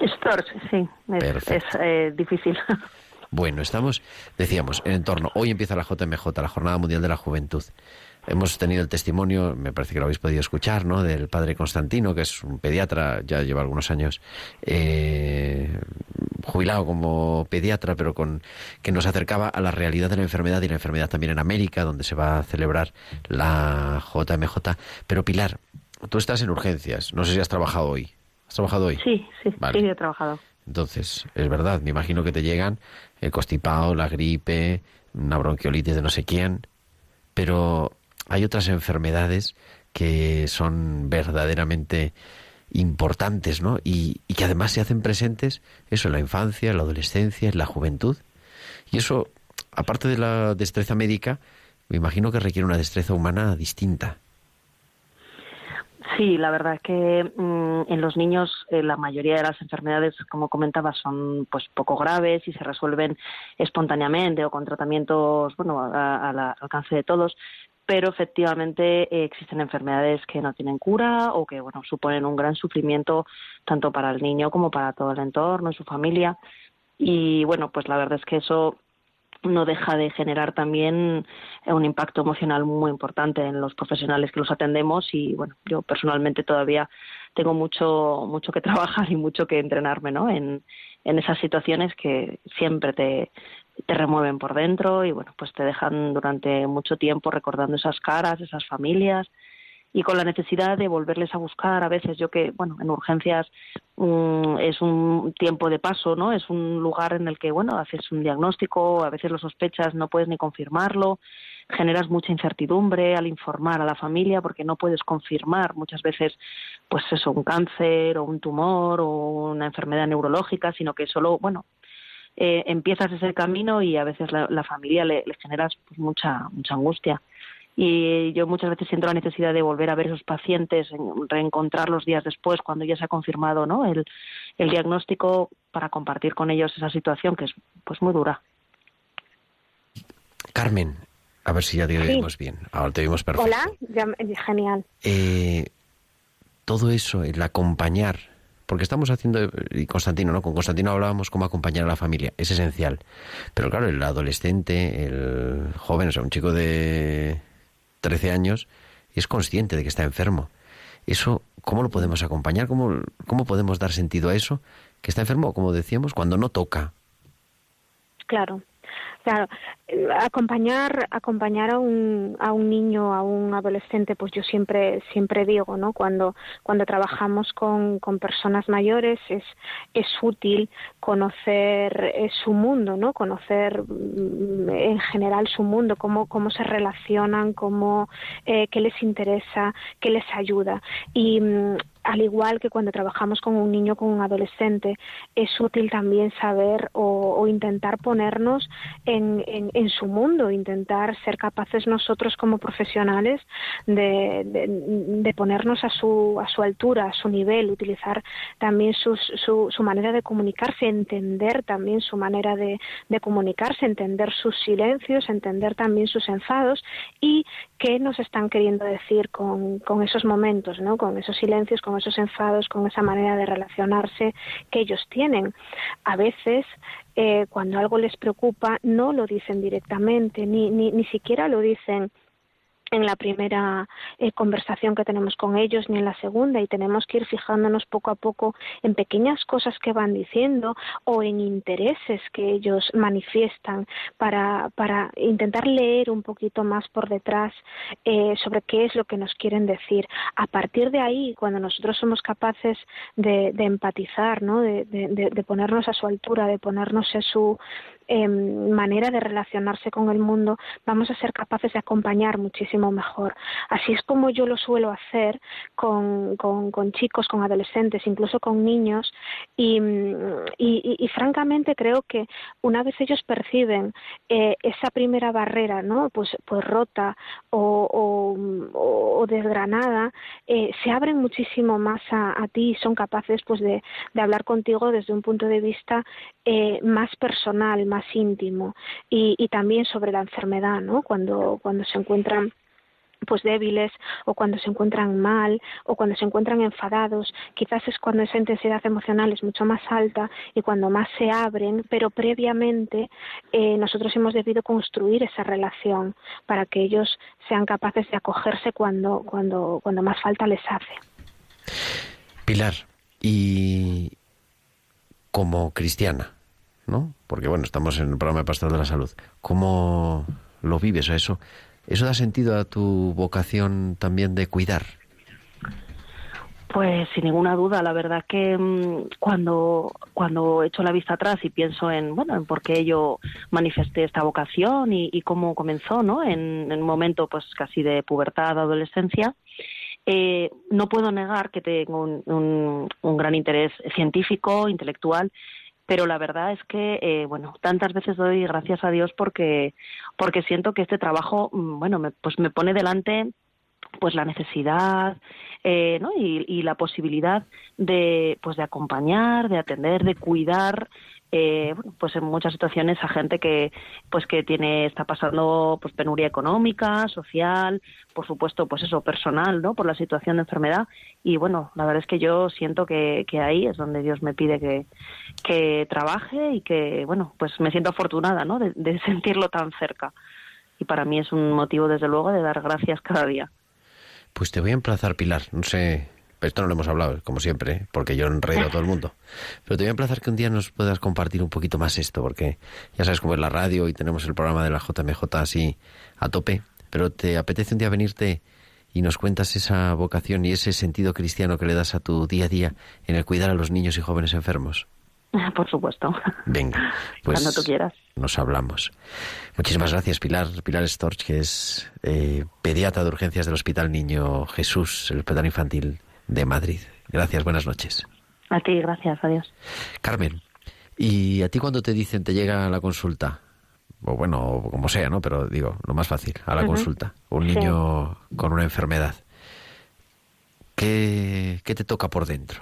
Stores, sí, es, es, eh, difícil. Bueno, estamos, decíamos, en entorno. Hoy empieza la JMJ, la Jornada Mundial de la Juventud. Hemos tenido el testimonio, me parece que lo habéis podido escuchar, ¿no? Del padre Constantino, que es un pediatra, ya lleva algunos años eh, jubilado como pediatra, pero con que nos acercaba a la realidad de la enfermedad y la enfermedad también en América, donde se va a celebrar la JMJ. Pero Pilar, tú estás en urgencias. No sé si has trabajado hoy. ¿Has trabajado hoy? Sí, sí, Vale. sí, he trabajado. Entonces, es verdad, me imagino que te llegan el constipado, la gripe, una bronquiolitis de no sé quién, pero hay otras enfermedades que son verdaderamente importantes, ¿no? Y, y que además se hacen presentes, eso, en la infancia, en la adolescencia, en la juventud. Y eso, aparte de la destreza médica, me imagino que requiere una destreza humana distinta. Sí, la verdad es que mm, en los niños eh, la mayoría de las enfermedades, como comentaba, son pues poco graves y se resuelven espontáneamente o con tratamientos, bueno, a- al alcance de todos. Pero efectivamente eh, existen enfermedades que no tienen cura o que, bueno, suponen un gran sufrimiento tanto para el niño como para todo el entorno su familia. Y bueno, pues la verdad es que eso no deja de generar también eh, un impacto emocional muy importante en los profesionales que los atendemos y bueno yo personalmente todavía tengo mucho mucho que trabajar y mucho que entrenarme no en, en esas situaciones que siempre te, te remueven por dentro y bueno pues te dejan durante mucho tiempo recordando esas caras esas familias y con la necesidad de volverles a buscar a veces yo que bueno en urgencias mm, es un tiempo de paso, ¿no? Es un lugar en el que, bueno, haces un diagnóstico, a veces lo sospechas, no puedes ni confirmarlo, generas mucha incertidumbre al informar a la familia porque no puedes confirmar muchas veces, pues eso, un cáncer o un tumor o una enfermedad neurológica, sino que solo, bueno, eh, empiezas ese camino y a veces la, la familia le, le generas pues, mucha mucha angustia y yo muchas veces siento la necesidad de volver a ver esos pacientes, reencontrarlos días después cuando ya se ha confirmado ¿no? el, el diagnóstico para compartir con ellos esa situación que es pues muy dura. Carmen, a ver si ya te oímos bien. Ahora te oímos perfecto. Hola, ya, genial. Eh, todo eso, el acompañar, porque estamos haciendo, y Constantino, ¿no? Con Constantino hablábamos cómo acompañar a la familia, es esencial. Pero claro, el adolescente, el joven, o sea, un chico de 13 años, es consciente de que está enfermo. Eso, ¿cómo lo podemos acompañar? ¿Cómo, cómo podemos dar sentido a eso? Que está enfermo, como decíamos, cuando no toca. Claro. Claro, eh, acompañar acompañar a un, a un niño, a un adolescente, pues yo siempre siempre digo, ¿no? Cuando cuando trabajamos con, con personas mayores es es útil conocer eh, su mundo, ¿no? Conocer mm, en general su mundo, cómo cómo se relacionan, cómo eh, qué les interesa, qué les ayuda y mm, al igual que cuando trabajamos con un niño, con un adolescente, es útil también saber o, o intentar ponernos en, su mundo, intentar ser capaces nosotros como profesionales de, de, de, ponernos a su, a su altura, a su nivel, utilizar también sus, su, su manera de comunicarse, entender también su manera de, de comunicarse, entender sus silencios, entender también sus enfados y qué nos están queriendo decir con, con esos momentos, ¿no? con esos silencios, con esos enfados, con esa manera de relacionarse que ellos tienen. A veces eh, cuando algo les preocupa no lo dicen directamente, ni, ni, ni siquiera lo dicen en la primera eh, conversación que tenemos con ellos ni en la segunda y tenemos que ir fijándonos poco a poco en pequeñas cosas que van diciendo o en intereses que ellos manifiestan para, para intentar leer un poquito más por detrás eh, sobre qué es lo que nos quieren decir. A partir de ahí, cuando nosotros somos capaces de, de empatizar, ¿no? de, de, de ponernos a su altura, de ponernos en su, eh, manera de relacionarse con el mundo, vamos a ser capaces de acompañar muchísimo mejor. Así es como yo lo suelo hacer con, con, chicos, con adolescentes, incluso con niños, y, y, francamente creo que una vez ellos perciben eh, esa primera barrera, ¿no? Pues, pues rota o, o, o desgranada, eh, se abren muchísimo más a, a, ti y son capaces pues de, de hablar contigo desde un punto de vista eh, más personal, más íntimo y, y también sobre la enfermedad, ¿no? Cuando, cuando se encuentran pues débiles o cuando se encuentran mal o cuando se encuentran enfadados, quizás es cuando esa intensidad emocional es mucho más alta y cuando más se abren, pero previamente eh, nosotros hemos debido construir esa relación para que ellos sean capaces de acogerse cuando, cuando, cuando más falta les hace. Pilar, y como cristiana, ¿no? Porque bueno, estamos en el programa de Pastor de la Salud. ¿Cómo lo vives a eso? ¿Eso da sentido a tu vocación también de cuidar? Pues sin ninguna duda, la verdad que mmm, cuando cuando echo la vista atrás y pienso en bueno en por qué yo manifesté esta vocación y, cómo comenzó, ¿no? En, un momento pues casi de pubertad, adolescencia, eh, no puedo negar que tengo un, un gran interés científico, intelectual pero la verdad es que eh, bueno tantas veces doy gracias a Dios porque porque siento que este trabajo mm, bueno me, pues me pone delante pues la necesidad eh, ¿no? y, y, la posibilidad de pues de acompañar de atender de cuidar eh, pues en muchas situaciones a gente que pues que tiene está pasando pues penuria económica social por supuesto pues eso personal no por la situación de enfermedad. Y bueno la verdad es que yo siento que, que ahí es donde Dios me pide que, que trabaje y que bueno pues me siento afortunada no de, de sentirlo tan cerca. Y para mí es un motivo desde luego de dar gracias cada día. Pues te voy a emplazar Pilar. No sé pero esto no lo hemos hablado, como siempre, porque yo enredo a todo el mundo. Pero te voy a emplazar que un día nos puedas compartir un poquito más esto, porque ya sabes cómo es la radio y tenemos el programa de la JMJ así a tope. Pero te apetece un día venirte y nos cuentas esa vocación y ese sentido cristiano que le das a tu día a día en el cuidar a los niños y jóvenes enfermos. Por supuesto. Venga, pues Cuando tú quieras. nos hablamos. Muchísimas gracias, Pilar. Pilar Storch, que es eh, pediatra de urgencias del Hospital Niño Jesús, el Hospital Infantil de Madrid. Gracias, buenas noches. A ti, gracias, adiós. Carmen, ¿y a ti cuando te dicen te llega la consulta? O bueno, como sea, ¿no? Pero digo, lo más fácil, a la consulta. Un Sí. niño con una enfermedad. ¿Qué, ¿Qué te toca por dentro?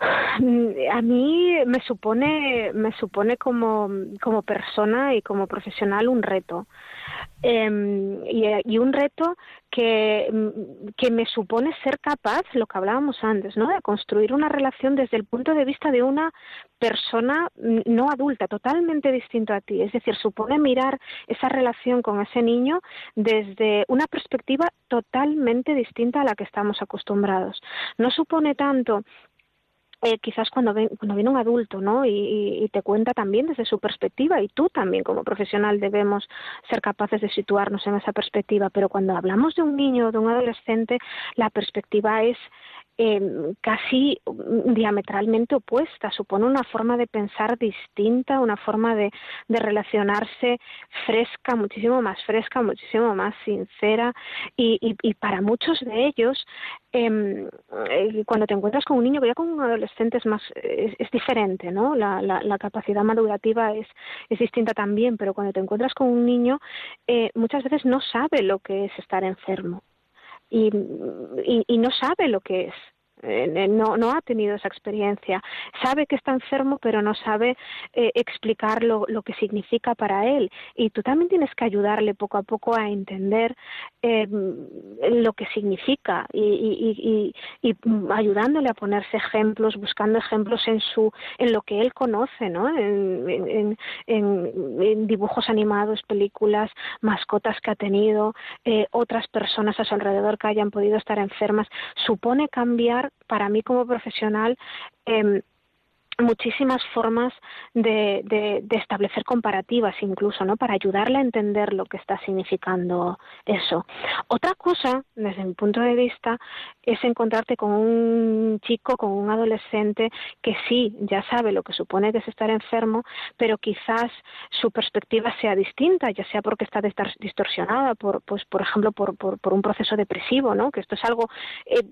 A mí me supone, me supone como, como persona y como profesional un reto. Em, y, y un reto que, mm, que me supone ser capaz, lo que hablábamos antes, ¿no? de construir una relación desde el punto de vista de una persona mm, no adulta, totalmente distinto a ti. Es decir, supone mirar esa relación con ese niño desde una perspectiva totalmente distinta a la que estamos acostumbrados. No supone tanto eh, quizás cuando, ven- cuando viene un adulto, ¿no? Y, y- y te cuenta también desde su perspectiva y tú también como profesional debemos ser capaces de situarnos en esa perspectiva. Pero cuando hablamos de un niño o de un adolescente, la perspectiva es eh, casi mm, diametralmente opuesta. Supone una forma de pensar distinta, una forma de, relacionarse fresca, muchísimo más fresca, muchísimo más sincera. Y, y, y para muchos de ellos, em, eh, cuando te encuentras con un niño, ya con un adolescente es más es, es diferente, ¿no? La, la, la capacidad madurativa es, es distinta también, pero cuando te encuentras con un niño, eh, muchas veces no sabe lo que es estar enfermo y, y, y no sabe lo que es. No, no ha tenido esa experiencia. Sabe que está enfermo, pero no sabe eh, explicar lo, que significa para él. Y tú también tienes que ayudarle poco a poco a entender eh, lo que significa y, y, y, y ayudándole a ponerse ejemplos, buscando ejemplos en su, en lo que él conoce, ¿no? En, en dibujos animados, películas, mascotas que ha tenido, eh, otras personas a su alrededor que hayan podido estar enfermas. Supone cambiar para mí como profesional eh, muchísimas formas de, establecer comparativas incluso, ¿no? Para ayudarle a entender lo que está significando eso. Otra cosa, desde mi punto de vista, es encontrarte con un chico, con un adolescente que sí, ya sabe lo que supone que es estar enfermo, pero quizás su perspectiva sea distinta, ya sea porque está distorsionada por, pues, por ejemplo, por, por, por un proceso depresivo, ¿no? Que esto es algo eh,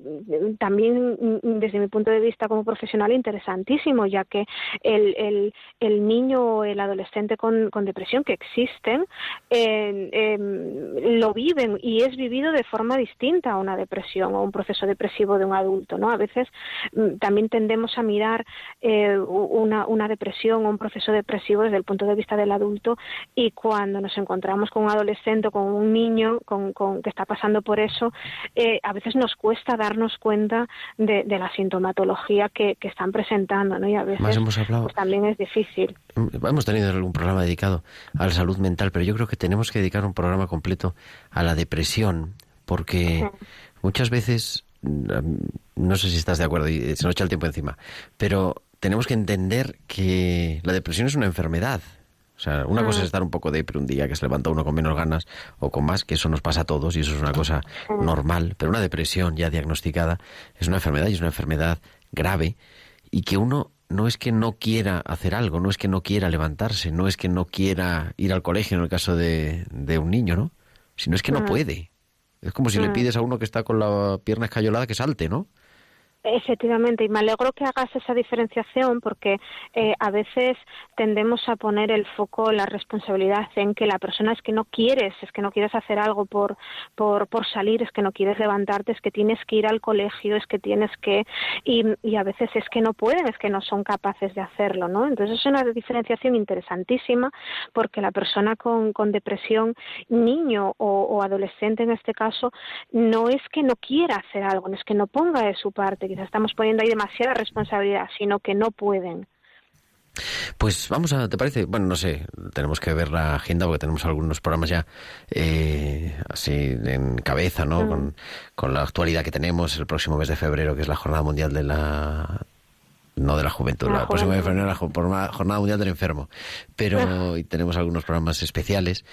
también desde mi punto de vista como profesional interesantísimo, ya que el, el, niño o el adolescente con, con depresión que existen lo viven y es vivido de forma distinta a una depresión o un proceso depresivo de un adulto, ¿no? A veces mm, también tendemos a mirar eh, una, una depresión o un proceso depresivo desde el punto de vista del adulto y cuando nos encontramos con un adolescente o con un niño con, con, que está pasando por eso, eh, a veces nos cuesta darnos cuenta de, la sintomatología que, que, están presentando, ¿no? Veces Más hemos hablado. Pues, también es difícil. Hemos tenido algún programa dedicado a la salud mental, pero yo creo que tenemos que dedicar un programa completo a la depresión, porque sí. muchas veces, no sé si estás de acuerdo, y se nos echa el tiempo encima, pero tenemos que entender que la depresión es una enfermedad. O sea, una cosa es estar un poco depre un día, que se levanta uno con menos ganas o con más, que eso nos pasa a todos y eso es una cosa normal, pero una depresión ya diagnosticada es una enfermedad y es una enfermedad grave y que uno no es que no quiera hacer algo, no es que no quiera levantarse, no es que no quiera ir al colegio en el caso de, de un niño, ¿no? Sino es que no puede. Es como si le pides a uno que está con la pierna escayolada que salte, ¿no? Efectivamente, y me alegro que hagas esa diferenciación porque eh, a veces tendemos a poner el foco, la responsabilidad en que la persona es que no quieres, es que no quieres hacer algo por, por, por salir, es que no quieres levantarte, es que tienes que ir al colegio, es que tienes que... Y, y a veces es que no pueden, es que no son capaces de hacerlo, ¿no? Entonces es una diferenciación interesantísima porque la persona con, con depresión, niño o, o adolescente en este caso, no es que no quiera hacer algo, no es que no ponga de su parte, estamos poniendo ahí demasiada responsabilidad, sino que no pueden. Pues vamos a, ¿te parece? Bueno, no sé, tenemos que ver la agenda porque tenemos algunos programas ya eh, así en cabeza, ¿no? Mm. Con, con, la actualidad que tenemos el próximo mes de febrero, que es la Jornada Mundial de la... no de la juventud. La, próxima vez la Jornada Mundial del Enfermo. Pero y tenemos algunos programas especiales.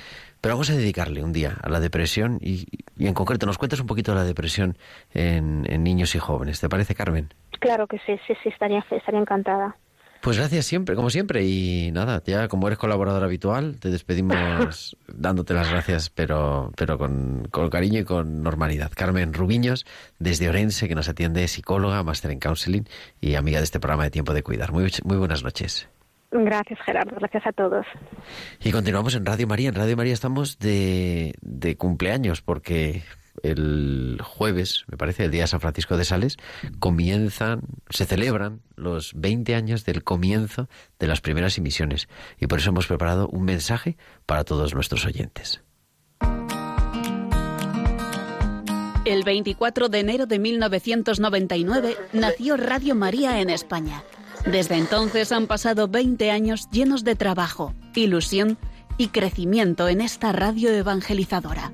Pero vamos a dedicarle un día a la depresión y, en concreto nos cuentas un poquito de la depresión en, en, niños y jóvenes. ¿Te parece, Carmen? Claro que sí, sí, sí, estaría, estaría encantada. Pues gracias siempre, como siempre. Y nada, ya como eres colaborador habitual, te despedimos dándote las gracias, pero, pero con, con, cariño y con normalidad. Carmen Rubiños, desde Orense, que nos atiende, psicóloga, máster en counseling y amiga de este programa de Tiempo de Cuidar. Muy, muy buenas noches. Gracias, Gerardo. Gracias a todos. Y continuamos en Radio María. En Radio María estamos de, de cumpleaños porque el jueves, me parece, el día de San Francisco de Sales, comienzan, se celebran los 20 años del comienzo de las primeras emisiones. Y por eso hemos preparado un mensaje para todos nuestros oyentes. El 24 de enero de 1999 nació Radio María en España. Desde entonces han pasado 20 años llenos de trabajo, ilusión y crecimiento en esta radio evangelizadora.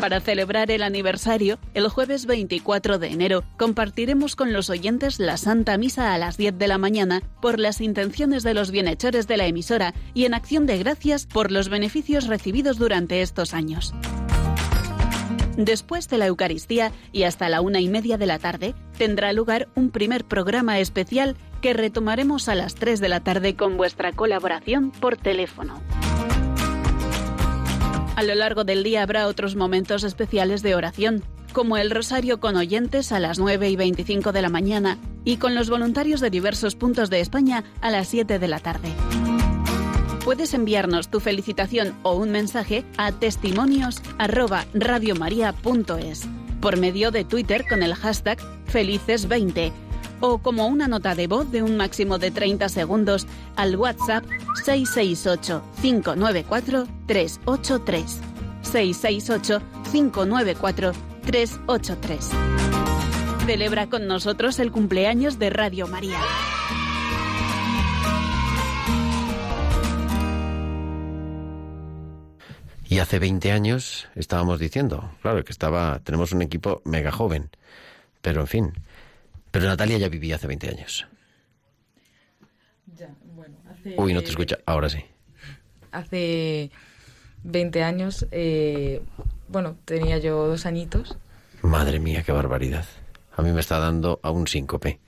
Para celebrar el aniversario, el jueves 24 de enero compartiremos con los oyentes la Santa Misa a las 10 de la mañana por las intenciones de los bienhechores de la emisora y en acción de gracias por los beneficios recibidos durante estos años. Después de la Eucaristía y hasta la una y media de la tarde, tendrá lugar un primer programa especial que retomaremos a las 3 de la tarde con vuestra colaboración por teléfono. A lo largo del día habrá otros momentos especiales de oración, como el rosario con oyentes a las 9 y 25 de la mañana y con los voluntarios de diversos puntos de España a las 7 de la tarde. Puedes enviarnos tu felicitación o un mensaje a testimonios por medio de Twitter con el hashtag Felices20 o como una nota de voz de un máximo de 30 segundos al WhatsApp 668-594-383. 668-594-383. Celebra con nosotros el cumpleaños de Radio María. Y hace 20 años estábamos diciendo, claro, que estaba, tenemos un equipo mega joven, pero en fin, pero Natalia ya vivía hace 20 años. Ya, bueno, hace... Uy, no te escucha, ahora sí. Hace 20 años, eh, bueno, tenía yo dos añitos. Madre mía, qué barbaridad. A mí me está dando a un síncope.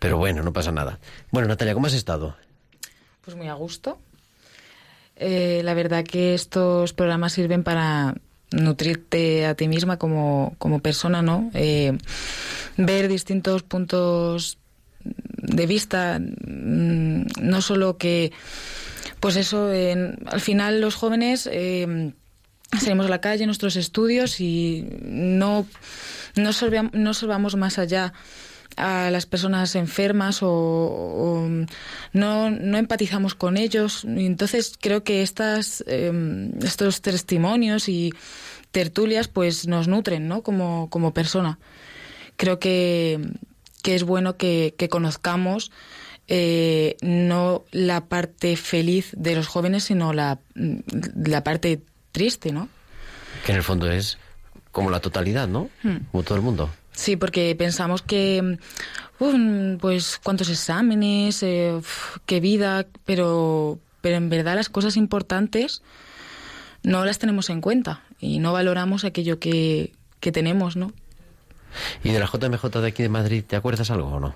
Pero bueno, no pasa nada. Bueno, Natalia, ¿cómo has estado? Pues muy a gusto. Eh, la verdad que estos programas sirven para nutrirte a ti misma como, como persona, ¿no? Eh, ver distintos puntos de vista, mm, no solo que, pues eso, al final los jóvenes eh, salimos a la calle, nuestros estudios y no, no, no solvamos más allá a las personas enfermas o, no, no, empatizamos con ellos. Y entonces creo que estas, em, estos testimonios y tertulias pues nos nutren ¿no? como, como persona. Creo que, que es bueno que, que conozcamos eh, no la parte feliz de los jóvenes, sino la, la parte triste, ¿no? Que en el fondo es como la totalidad, ¿no? Hmm. Como todo el mundo. Sí, porque pensamos que, pues, cuántos exámenes, eh, qué vida, pero, pero en verdad las cosas importantes no las tenemos en cuenta y no valoramos aquello que, que tenemos, ¿no? ¿Y de la JMJ de aquí de Madrid, te acuerdas algo o no?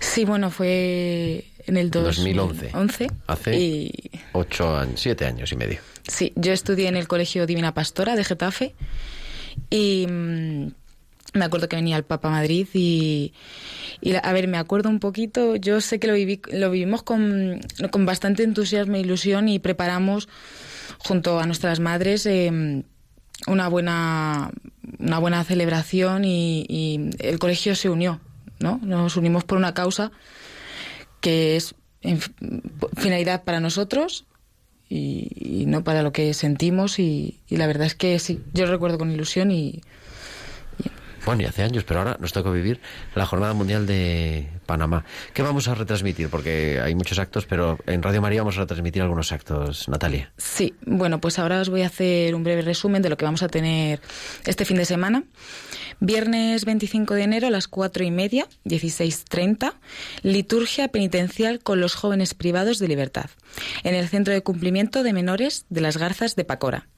Sí, bueno, fue en el 2011. 2011 Hace ocho años, siete años y medio. Sí, yo estudié en el Colegio Divina Pastora de Getafe y me acuerdo que venía el Papa Madrid y, a ver, me acuerdo un poquito, yo sé que lo, viví, lo vivimos con, con bastante entusiasmo e ilusión y preparamos junto a nuestras madres em, una buena una buena celebración y, el colegio se unió, ¿no? Nos unimos por una causa que es finalidad para nosotros y, no para lo que sentimos y, la verdad es que sí, yo lo recuerdo con ilusión y, Bueno, y hace años, pero ahora nos toca vivir la Jornada Mundial de Panamá. ¿Qué vamos a retransmitir? Porque hay muchos actos, pero en Radio María vamos a retransmitir algunos actos. Natalia. Sí, bueno, pues ahora os voy a hacer un breve resumen de lo que vamos a tener este fin de semana. Viernes 25 de enero a las 4 y media, 16.30, liturgia penitencial con los jóvenes privados de libertad, en el Centro de Cumplimiento de Menores de las Garzas de Pacora.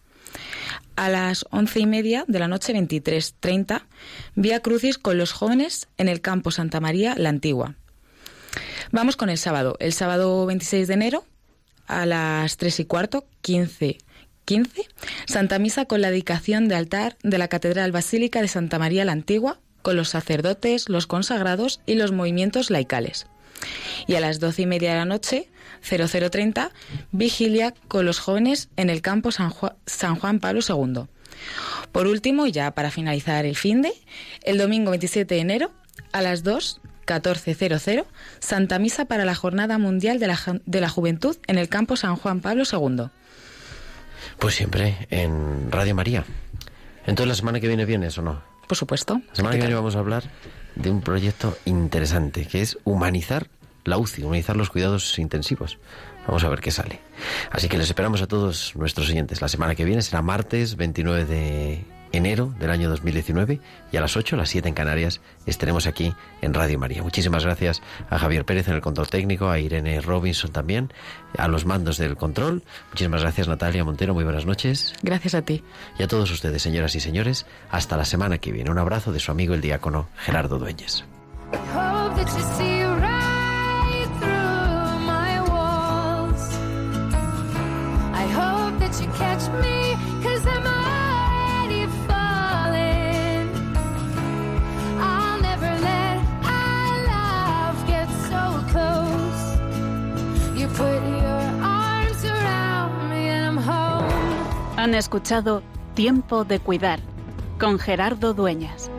A las once y media de la noche, 23.30, Vía Crucis con los jóvenes en el campo Santa María, la Antigua. Vamos con el sábado. El sábado 26 de enero, a las 3 y cuarto, 15 15, Santa Misa con la dedicación de altar de la Catedral Basílica de Santa María la Antigua, con los sacerdotes, los consagrados y los movimientos laicales. Y a las doce y media de la noche, 0030, vigilia con los jóvenes en el campo San Juan, San Juan Pablo II. Por último, ya para finalizar el fin de, el domingo 27 de enero, a las 2, 14.00, Santa Misa para la Jornada Mundial de la, de la Juventud en el campo San Juan Pablo II. Pues siempre en Radio María. Entonces la semana que viene vienes o no? Por supuesto. La semana que viene vamos a hablar de un proyecto interesante que es humanizar la UCI, humanizar los cuidados intensivos. Vamos a ver qué sale. Así que les esperamos a todos nuestros oyentes. La semana que viene será martes 29 de enero del año 2019 y a las 8, las 7 en Canarias estaremos aquí en Radio María. Muchísimas gracias a Javier Pérez en el control técnico, a Irene Robinson también, a los mandos del control. Muchísimas gracias Natalia Montero, muy buenas noches. Gracias a ti. Y a todos ustedes, señoras y señores, hasta la semana que viene. Un abrazo de su amigo el diácono Gerardo Dueñes. Han escuchado Tiempo de Cuidar con Gerardo Dueñas.